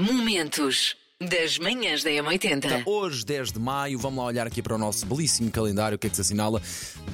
Momentos das manhãs da M80. Hoje, 10 de maio, vamos lá olhar aqui para o nosso belíssimo calendário, o que é que se assinala?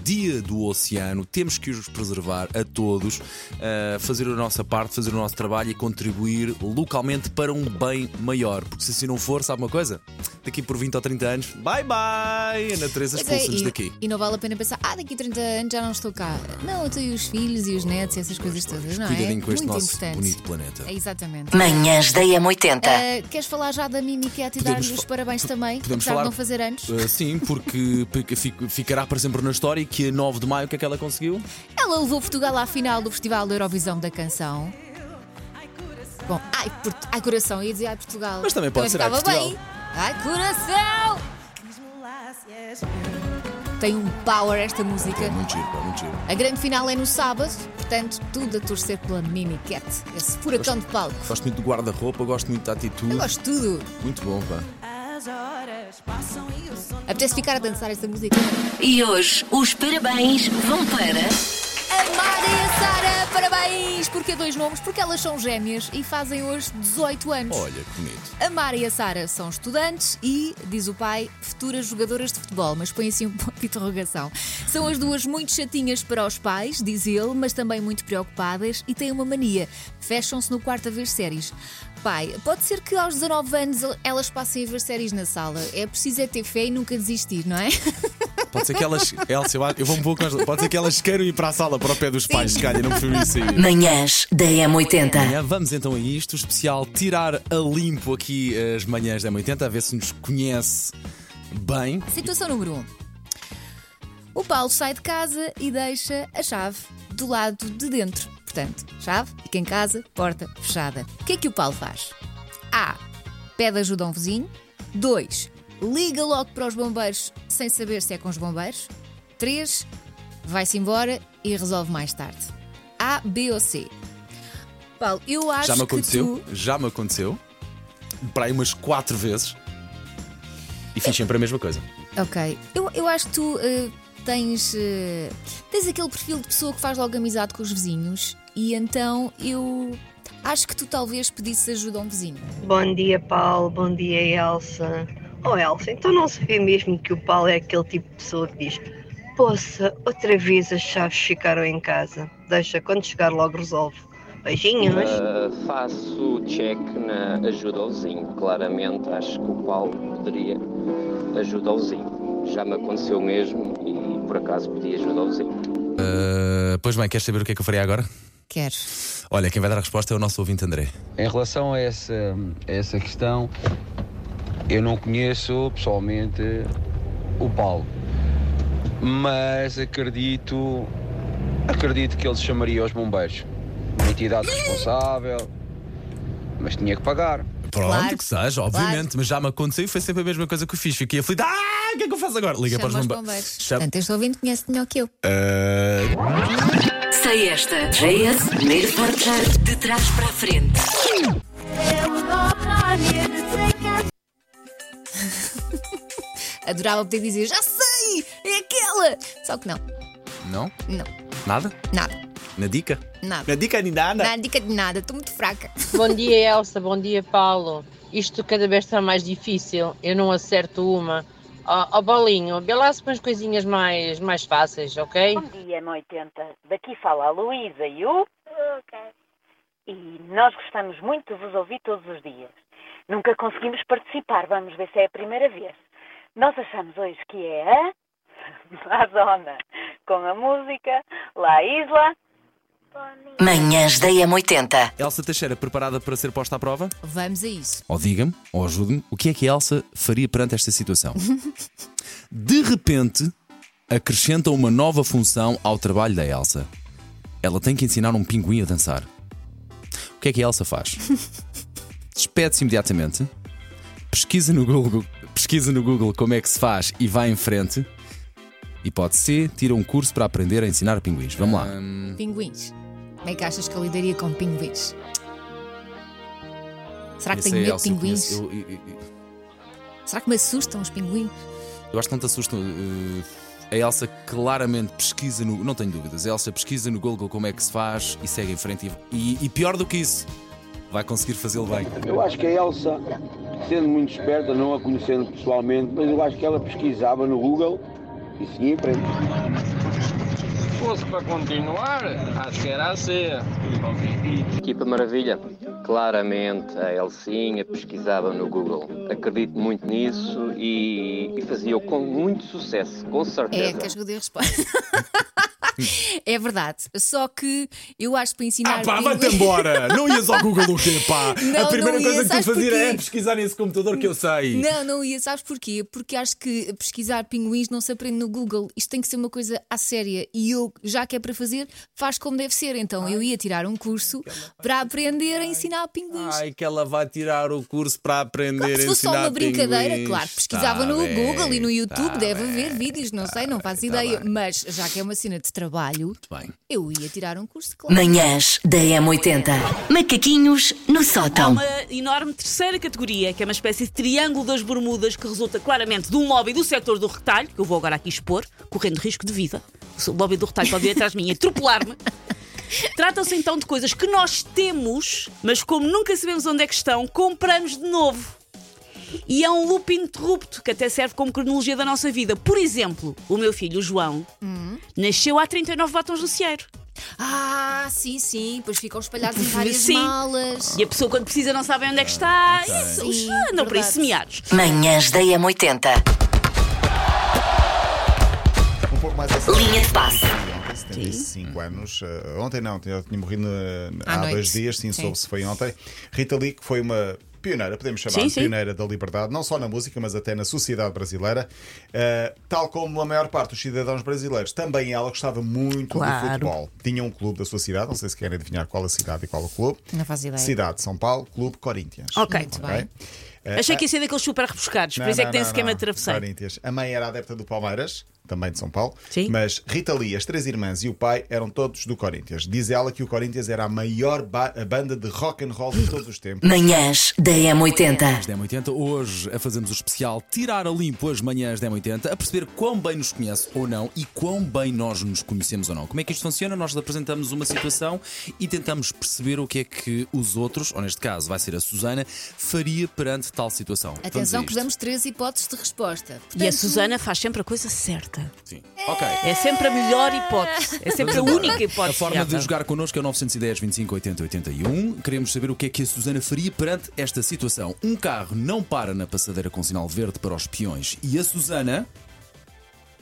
Dia do Oceano. Temos que os preservar a todos, uh, fazer a nossa parte, fazer o nosso trabalho e contribuir localmente para um bem maior. Porque se assim não for, sabe uma coisa? Daqui por 20 ou 30 anos, bye bye! A natureza é, expulsa-nos e, daqui. e não vale a pena pensar, ah, daqui a 30 anos já não estou cá. Não, eu tenho os filhos e os netos e essas coisas todas, não é? Cuidadinho com este Muito nosso importante. bonito planeta. É, exatamente. Manhãs da M80. Ah, queres falar já da Mimi Cat e dar-lhe os parabéns também? podemos apesar falar- de não fazer anos? Uh, sim, porque porque fi- ficará para sempre na história que a 9 de maio o que é que ela conseguiu? Ela levou Portugal à final do Festival da Eurovisão da Canção. Bom, ai, Port- ai coração, ia dizer ai Portugal. Mas também pode ser, ai, Portugal. bem. Ai coração! Tem um power esta música. Muito giro, pá, muito giro. A grande final é no sábado, portanto, tudo a torcer pela Mimi Cat, esse furacão de palco. Gosto muito do guarda-roupa, gosto muito da atitude. Eu gosto de tudo. Muito bom, pá. Apetece ficar a dançar esta música. E hoje os parabéns vão para. A e a Sara, parabéns! Porquê dois nomes? Porque elas são gêmeas e fazem hoje 18 anos. Olha, que bonito. A Mara e a Sara são estudantes e, diz o pai, futuras jogadoras de futebol, mas põe assim um ponto de interrogação. São as duas muito chatinhas para os pais, diz ele, mas também muito preocupadas e têm uma mania. Fecham-se no quarto a ver séries. Pai, pode ser que aos 19 anos elas passem a ver séries na sala. É preciso é ter fé e nunca desistir, não é? Pode ser que elas. Elsa, eu acho- eu vou um pouco mais. Pode ser que elas queiram ir para a sala para o pé dos pais, se calhar, não prefiro isso aí. Manhãs da M80. Amanhã Vamos então a isto, o especial tirar a limpo aqui as manhãs da 80, a ver se nos conhece bem. Situação número 1. Um. O Paulo sai de casa e deixa a chave do lado de dentro. Portanto, chave, fica em casa, porta fechada. O que é que o Paulo faz? A. Pede ajuda a um vizinho. 2. Liga logo para os bombeiros sem saber se é com os bombeiros. 3. Vai-se embora e resolve mais tarde. A, B ou C. Paulo, eu acho Já me que aconteceu, tu... já me aconteceu, para aí umas quatro vezes, e fiz sempre a mesma coisa. Ok. Eu, eu acho que tu eh, tens. eh, tens aquele perfil de pessoa que faz logo amizade com os vizinhos e então eu acho que tu talvez pedisses ajuda a um vizinho. Bom dia, Paulo. Bom dia, Elsa. Oh, Elsa, então não se vê mesmo que o Paulo é aquele tipo de pessoa que diz: Poça, outra vez as chaves ficaram em casa. Deixa, quando chegar logo resolve. Beijinhos. Uh, faço check na ajuda ao vizinho. Claramente acho que o Paulo poderia ajuda ao vizinho. Já me aconteceu mesmo e por acaso pedi ajuda ao vizinho. Uh, pois bem, queres saber o que é que eu faria agora? Quero. Olha, quem vai dar a resposta é o nosso ouvinte André. Em relação a essa, a essa questão, eu não conheço pessoalmente o Paulo, mas acredito, acredito que ele chamaria os bombeiros. Uma entidade responsável, mas tinha que pagar. Pronto, Claro, que seja, obviamente, mas já me aconteceu e foi sempre a mesma coisa que eu fiz. Fiquei aflito. Ah, o que é que eu faço agora? Liga Chama para os bombeiros. Chama- Portanto, este ouvinte conhece melhor que eu. Uh, Sei esta. JS, primeiro portar de trás para a frente. Adorava poder dizer, já sei, é aquela! Só que não, não? não, Nada? nada, Na dica? nada. Na dica nem nada. Nada, dica de nada, estou muito fraca. Bom dia, Elsa. Bom dia, Paulo. Isto cada vez está mais difícil. Eu não acerto uma. Ó ó, Bolinho, vê lá se pões coisinhas mais, mais fáceis, ok? Bom dia, M80. Daqui fala a Luísa e o. E nós gostamos muito de vos ouvir todos os dias. Nunca conseguimos participar, vamos ver se é a primeira vez. Nós achamos hoje que é a. A Zona, com a música La Isla. Manhãs da M80. Elsa Teixeira, preparada para ser posta à prova? Vamos a isso. Ou diga-me, ou ajude-me, o que é que a Elsa faria perante esta situação? De repente, acrescenta uma nova função ao trabalho da Elsa. Ela tem que ensinar um pinguim a dançar. O que é que a Elsa faz? Despede-se imediatamente, pesquisa no Google, pesquisa no Google como é que se faz e vai em frente. E pode ser, tira um curso para aprender a ensinar pinguins. Vamos lá. Pinguins. Como é que achas que eu lidaria com pinguins? Será que Esse tenho é medo de Elsa, eu pinguins? conheço- eu- eu- eu- Será que me assustam os pinguins? Eu acho que não te assusta. uh, a Elsa claramente pesquisa no. Não tenho dúvidas. A Elsa pesquisa no Google como é que se faz e segue em frente. E, e- e pior do que isso, vai conseguir fazê-lo bem. Eu acho que a Elsa, sendo muito esperta, não a conhecendo pessoalmente, mas eu acho que ela pesquisava no Google e seguia em frente. Se fosse para continuar, acho que era assim. Equipa Maravilha. Claramente a Elcinha pesquisava no Google. Acredito muito nisso e, e fazia-o com muito sucesso, com É, certeza. queres que eu dê a resposta? é verdade. Só que eu acho que para ensinar. Ah, pá, pinguins- vai-te embora! Não ias ao Google o quê, pá? Não, a primeira coisa ia, que tu porquê? é pesquisar nesse computador que eu sei. Não, não ia. Sabes porquê? Porque acho que pesquisar pinguins não se aprende no Google. Isto tem que ser uma coisa à séria. E eu, já que é para fazer, faz como deve ser. Então eu ia tirar um curso para aprender a ensinar pinguins. Ai, que ela vai tirar o curso para aprender Se a fosse só ensinar uma brincadeira, pinguins. claro, pesquisava Tá no bem, Google e no YouTube, tá deve bem, haver vídeos, não sei, não faço ideia. Mas já que é uma cena de trabalho, Muito bem. eu ia tirar um curso, claro. Manhãs da M80. Macaquinhos no Há sótão. uma enorme terceira categoria, que é uma espécie de triângulo das Bermudas que resulta claramente de um lobby do setor do retalho, que eu vou agora aqui expor, correndo risco de vida. O lobby do retalho pode vir atrás de mim e atropelar-me. Trata-se então de coisas que nós temos, mas como nunca sabemos onde é que estão, compramos de novo. E é um loop interrupto que até serve como cronologia da nossa vida. Por exemplo, o meu filho, o João, nasceu há 39 batons do cieiro. Ah, sim, sim, depois ficam espalhados em várias Sim. malas. E a pessoa, quando precisa, não sabe onde é que está. Isso, Sim, andam por aí verdade. semeados. Manhãs da M80. Um pouco mais a Linha de passe. 75 anos. Uh, ontem não, tinha, tinha morrido uh, À há noite. dois dias, sim, Sim. soube se foi ontem. Rita Lee, que foi uma pioneira, podemos chamar Sim, sim. pioneira da liberdade, não só na música, mas até na sociedade brasileira. Uh, tal como a maior parte dos cidadãos brasileiros, também ela gostava muito Claro. de futebol. Tinha um clube da sua cidade, não sei se querem adivinhar qual a cidade e qual o clube. Não faço ideia. Cidade de São Paulo, Clube Corinthians. Ok. Muito bem. Uh, Achei que ia ser daqueles super rebuscados, por não, isso é que tem não, esquema não. de travesseiro. Corinthians. A mãe era adepta do Palmeiras, também de São Paulo. Sim. Mas Rita Lee, as três irmãs e o pai eram todos do Corinthians. Diz ela que o Corinthians era a maior ba- a banda de rock and roll de todos os tempos. Manhãs da M80. 1080, hoje a fazemos o especial Tirar a Limpo as manhãs 1080, a perceber quão bem nos conhece ou não e quão bem nós nos conhecemos ou não. Como é que isto funciona? Nós apresentamos uma situação e tentamos perceber o que é que os outros, ou neste caso vai ser a Susana, faria perante tal situação. Atenção que damos três hipóteses de resposta. E a Portanto, Susana faz sempre a coisa certa. Sim. Ok. É sempre a melhor hipótese. É sempre a única hipótese. A forma de jogar connosco é o 910 25 80 81. Queremos saber o que é que a Susana faria perante esta situação. Um carro não para na passadeira com sinal verde para os peões e a Susana.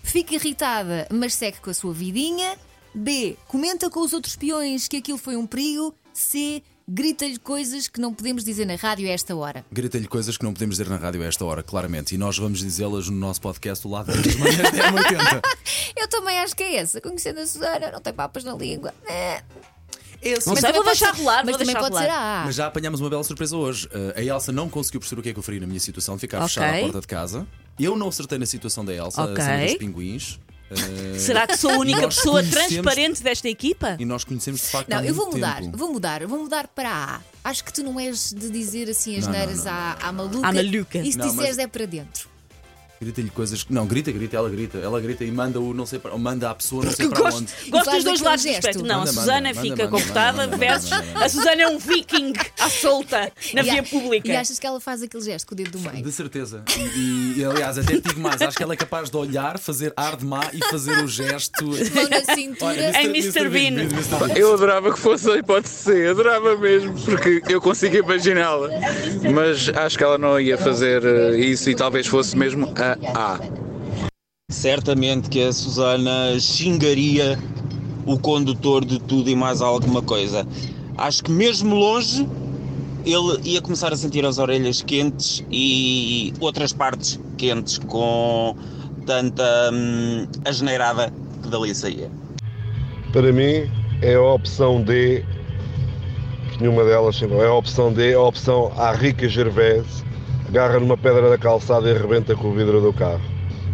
Fica irritada, mas segue com a sua vidinha. B. Comenta com os outros peões que aquilo foi um perigo. C. Grita-lhe coisas que não podemos dizer na rádio a esta hora. Grita-lhe coisas que não podemos dizer na rádio a esta hora, claramente. E nós vamos dizê-las no nosso podcast, o lado das manhãs 1080. Eu também acho que é essa. Conhecendo a Susana, não tem papas na língua. É. Esse. Não Mas sei, também vou deixar ser- rolar, Mas vou também pode ser rolar. a A. Mas já apanhámos uma bela surpresa hoje. Uh, a Elsa não conseguiu perceber o que é que eu faria na minha situação de ficar Ok. fechada à porta de casa. Eu não acertei na situação da Elsa, Ok. a cena dos pinguins. Uh, Será que sou a única pessoa transparente desta equipa? E nós conhecemos de facto há Não, eu vou mudar, tempo. vou mudar, vou mudar para a A. Acho que tu não és de dizer assim as neiras não, não. à, à maluca. À maluca. E se Não, disseres mas- é para dentro. Grita-lhe coisas que. Não, grita, grita, ela grita. Ela grita e manda o não sei para. Manda a pessoa não sei para gosto, onde. gosto dos dois lados do gesto. espectro. Não, Manda, a Susana manda, fica manda, manda, versus a Susana é um viking à solta na E a- via pública. E achas que ela faz aquele gesto com o dedo do meio? De certeza. E, e, aliás, até digo mais. Acho que ela é capaz de olhar, fazer ar de má e fazer o gesto. Mão na cintura. Em Mr. Bean. Mr. Bean. Eu adorava que fosse a hipótese C, adorava mesmo, porque eu consigo imaginá-la. Mas acho que ela não ia fazer eh, isso e talvez fosse mesmo a A. Certamente que a Susana xingaria o condutor de tudo e mais alguma coisa. Acho que mesmo longe ele ia começar a sentir as orelhas quentes e outras partes quentes com tanta hum, asneirada que dali saía. Para mim é a opção D, nenhuma delas, é a opção D, a opção A Rica Gervais, agarra numa pedra da calçada e arrebenta com o vidro do carro.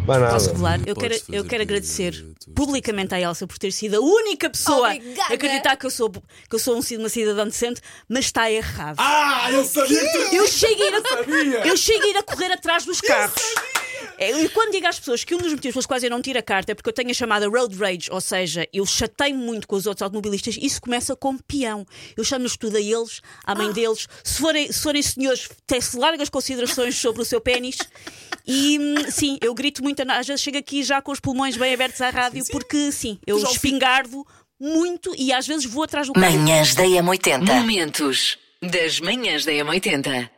Mais nada. Posso revelar? Eu quero, eu quero agradecer publicamente à Elsa por ter sido a única pessoa Obrigada. a acreditar que eu sou, que eu sou um, uma cidadã decente, mas está errado. Ah, eu sabia que tu Eu chego a eu ir a correr atrás dos carros. É, E quando digo às pessoas que um dos motivos pelos quais eu não tiro a carta é porque eu tenho a chamada road rage, ou seja, eu chatei muito com os outros automobilistas, isso começa com peão. Eu chamo-lhes tudo a eles, à mãe deles. Se forem, se forem senhores, tece largas considerações sobre o seu pênis. E hum, sim, eu grito muito, às vezes chego aqui já com os pulmões bem abertos à rádio, porque sim, eu Já ouvi. espingardo muito e às vezes vou atrás do carro. Manhãs da M80. Momentos das manhãs da M80.